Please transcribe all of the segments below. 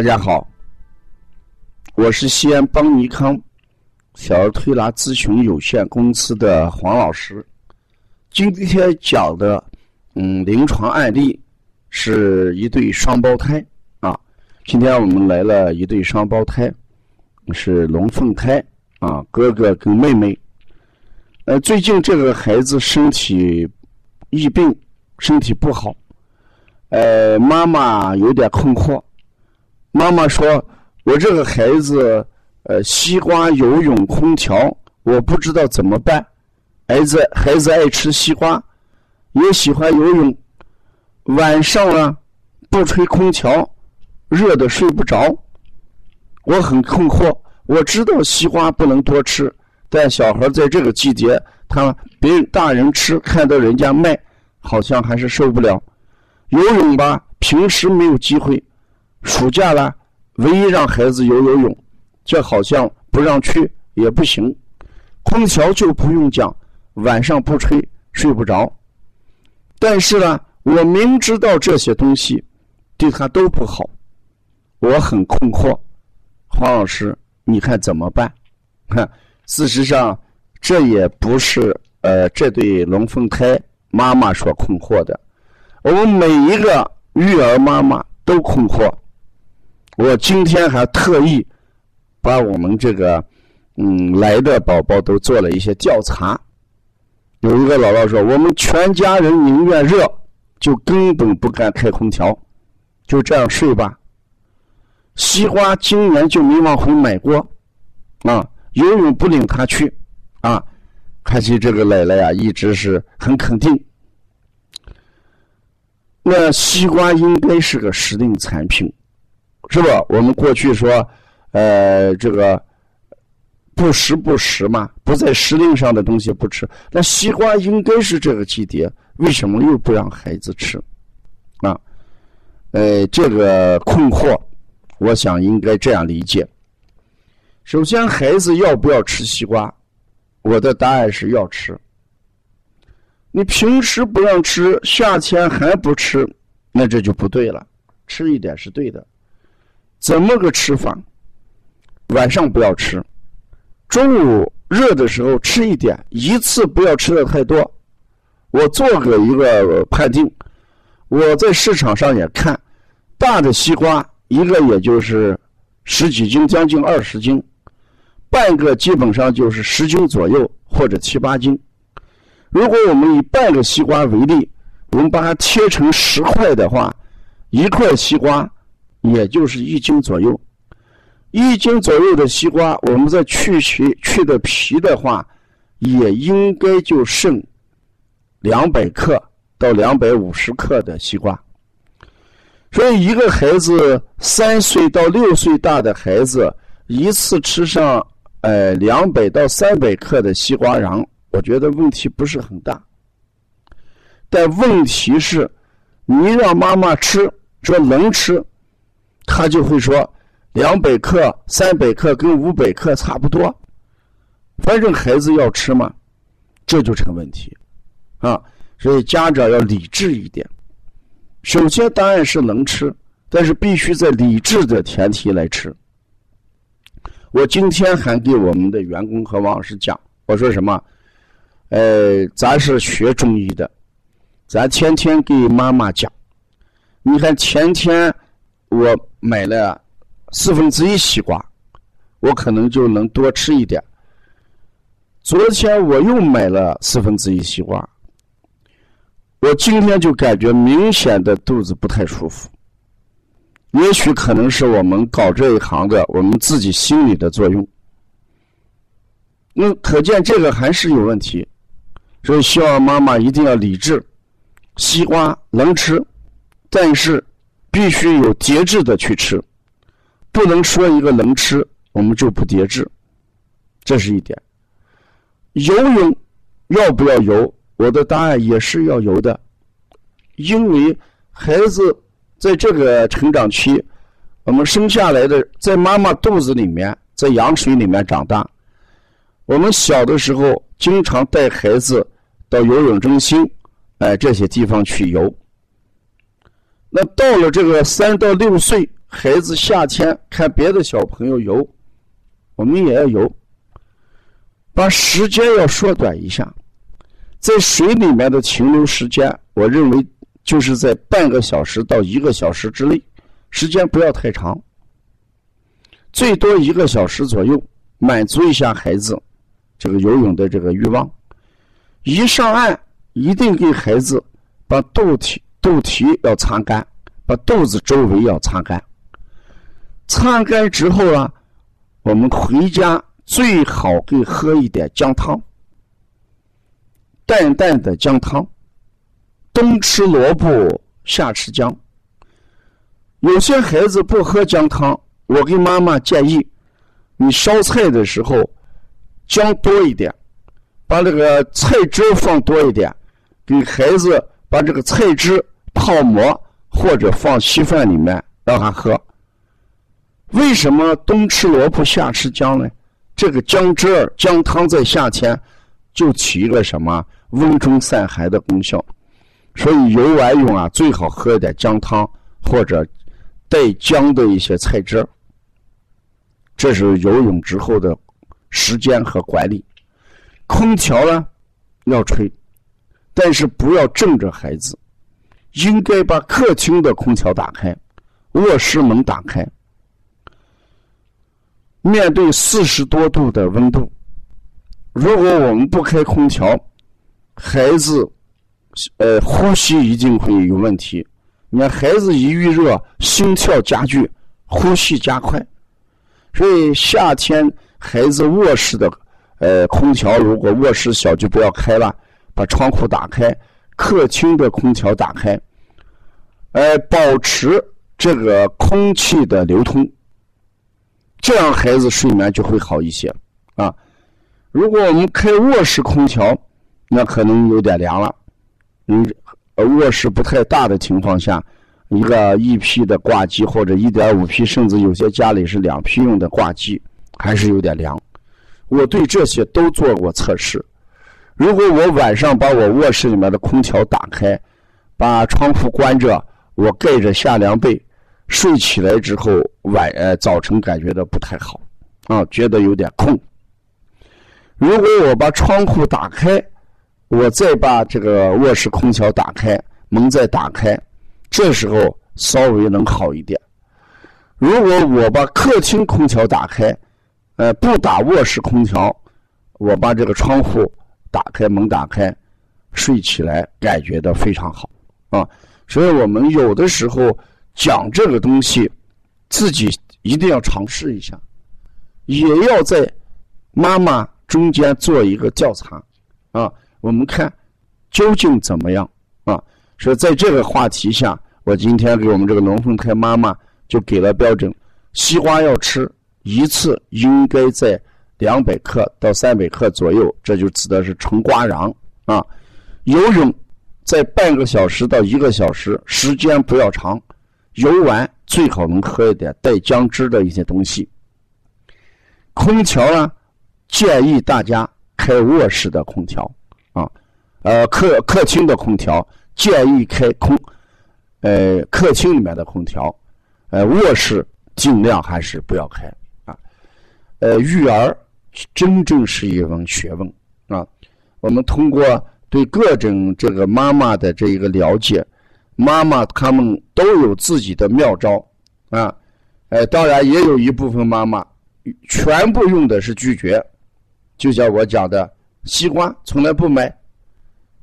大家好，我是西安邦尼康小儿推拿咨询有限公司的黄老师。今天讲的嗯临床案例是一对双胞胎啊。今天我们来了一对双胞胎，是龙凤胎啊，哥哥跟妹妹。呃，最近这个孩子身体疫病，身体不好，呃，妈妈有点困惑。妈妈说：“我这个孩子，呃，西瓜、游泳、空调，我不知道怎么办。孩子孩子爱吃西瓜，也喜欢游泳，晚上啊不吹空调，热的睡不着。我很困惑。我知道西瓜不能多吃，但小孩在这个季节，他别人大人吃，看到人家卖，好像还是受不了。游泳吧，平时没有机会。”暑假了，唯一让孩子游游泳，这好像不让去也不行。空调就不用讲，晚上不吹睡不着。但是呢，我明知道这些东西对他都不好，我很困惑。黄老师，你看怎么办？哈，事实上，这也不是呃这对龙凤胎妈妈所困惑的，我们每一个育儿妈妈都困惑。我今天还特意把我们这个嗯来的宝宝都做了一些调查。有一个姥姥说：“我们全家人宁愿热，就根本不敢开空调，就这样睡吧。”西瓜今年就没往回买过，啊，游泳不领他去，啊，看起这个奶奶呀一直是很肯定。那西瓜应该是个时令产品。是吧？我们过去说，呃，这个不时不食嘛，不在时令上的东西不吃。那西瓜应该是这个季节，为什么又不让孩子吃？啊，呃，这个困惑，我想应该这样理解。首先，孩子要不要吃西瓜？我的答案是要吃。你平时不让吃，夏天还不吃，那这就不对了。吃一点是对的。怎么个吃法？晚上不要吃，中午热的时候吃一点，一次不要吃的太多。我做个一个判定，我在市场上也看，大的西瓜一个也就是十几斤，将近二十斤，半个基本上就是十斤左右或者七八斤。如果我们以半个西瓜为例，我们把它切成十块的话，一块西瓜。也就是一斤左右，一斤左右的西瓜，我们再去皮去的皮的话，也应该就剩两百克到两百五十克的西瓜。所以，一个孩子三岁到六岁大的孩子，一次吃上呃两百到三百克的西瓜瓤，我觉得问题不是很大。但问题是，你让妈妈吃，说能吃。他就会说，两百克、三百克跟五百克差不多，反正孩子要吃嘛，这就成问题，啊，所以家长要理智一点。首先当然是能吃，但是必须在理智的前提来吃。我今天还给我们的员工和王老师讲，我说什么？呃，咱是学中医的，咱天天给妈妈讲，你看前天。我买了四分之一西瓜，我可能就能多吃一点。昨天我又买了四分之一西瓜，我今天就感觉明显的肚子不太舒服。也许可能是我们搞这一行的，我们自己心理的作用。那可见这个还是有问题，所以希望妈妈一定要理智。西瓜能吃，但是。必须有节制的去吃，不能说一个能吃，我们就不节制，这是一点。游泳要不要游？我的答案也是要游的，因为孩子在这个成长期，我们生下来的在妈妈肚子里面，在羊水里面长大，我们小的时候经常带孩子到游泳中心，哎这些地方去游。那到了这个三到六岁，孩子夏天看别的小朋友游，我们也要游。把时间要缩短一下，在水里面的停留时间，我认为就是在半个小时到一个小时之内，时间不要太长，最多一个小时左右，满足一下孩子这个游泳的这个欲望。一上岸，一定给孩子把肚体肚皮要擦干，把肚子周围要擦干。擦干之后啊，我们回家。最好给喝一点姜汤，淡淡的姜汤。冬吃萝卜，夏吃姜。有些孩子不喝姜汤，我给妈妈建议，你烧菜的时候姜多一点，把这个菜汁放多一点，给孩子把这个菜汁泡馍或者放稀饭里面让他喝。为什么冬吃萝卜，夏吃姜呢？这个姜汁儿、姜汤在夏天就起一个什么温中散寒的功效，所以游完泳啊，最好喝一点姜汤或者带姜的一些菜汁儿。这是游泳之后的时间和管理。空调呢要吹，但是不要正着孩子，应该把客厅的空调打开，卧室门打开。面对四十多度的温度，如果我们不开空调，孩子，呃，呼吸一定会有问题。你看，孩子一遇热，心跳加剧，呼吸加快。所以夏天孩子卧室的，呃，空调如果卧室小就不要开了，把窗户打开，客厅的空调打开，呃，保持这个空气的流通。这样孩子睡眠就会好一些，啊，如果我们开卧室空调，那可能有点凉了。嗯，卧室不太大的情况下，一个一匹的挂机或者一点五匹，甚至有些家里是两匹用的挂机，还是有点凉。我对这些都做过测试。如果我晚上把我卧室里面的空调打开，把窗户关着，我盖着夏凉被。睡起来之后，晚呃早晨感觉到不太好，啊，觉得有点困。如果我把窗户打开，我再把这个卧室空调打开，门再打开，这时候稍微能好一点。如果我把客厅空调打开，呃，不打卧室空调，我把这个窗户打开，门打开，睡起来感觉到非常好，啊，所以我们有的时候。讲这个东西，自己一定要尝试一下，也要在妈妈中间做一个调查啊。我们看究竟怎么样啊？所以在这个话题下，我今天给我们这个龙凤胎妈妈就给了标准：西瓜要吃一次，应该在两百克到三百克左右，这就指的是纯瓜瓤啊。游泳在半个小时到一个小时，时间不要长。游完最好能喝一点带姜汁的一些东西。空调呢，建议大家开卧室的空调啊，呃，客客厅的空调建议开空，呃，客厅里面的空调，呃，卧室尽量还是不要开啊。呃，育儿真正是一门学问啊。我们通过对各种这个妈妈的这一个了解。妈妈他们都有自己的妙招啊，哎，当然也有一部分妈妈全部用的是拒绝，就像我讲的，西瓜从来不买，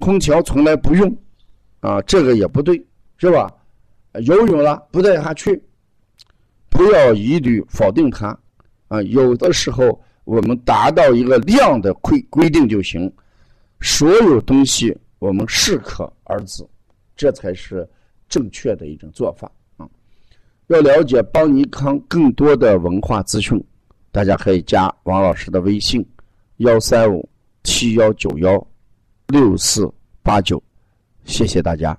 空调从来不用，啊，这个也不对，是吧？游泳了不带他去，不要一律否定他，啊，有的时候我们达到一个量的规规定就行，所有东西我们适可而止。这才是正确的一种做法啊！要了解邦尼康更多的文化资讯，大家可以加王老师的微信：幺三五七幺九幺六四八九。谢谢大家。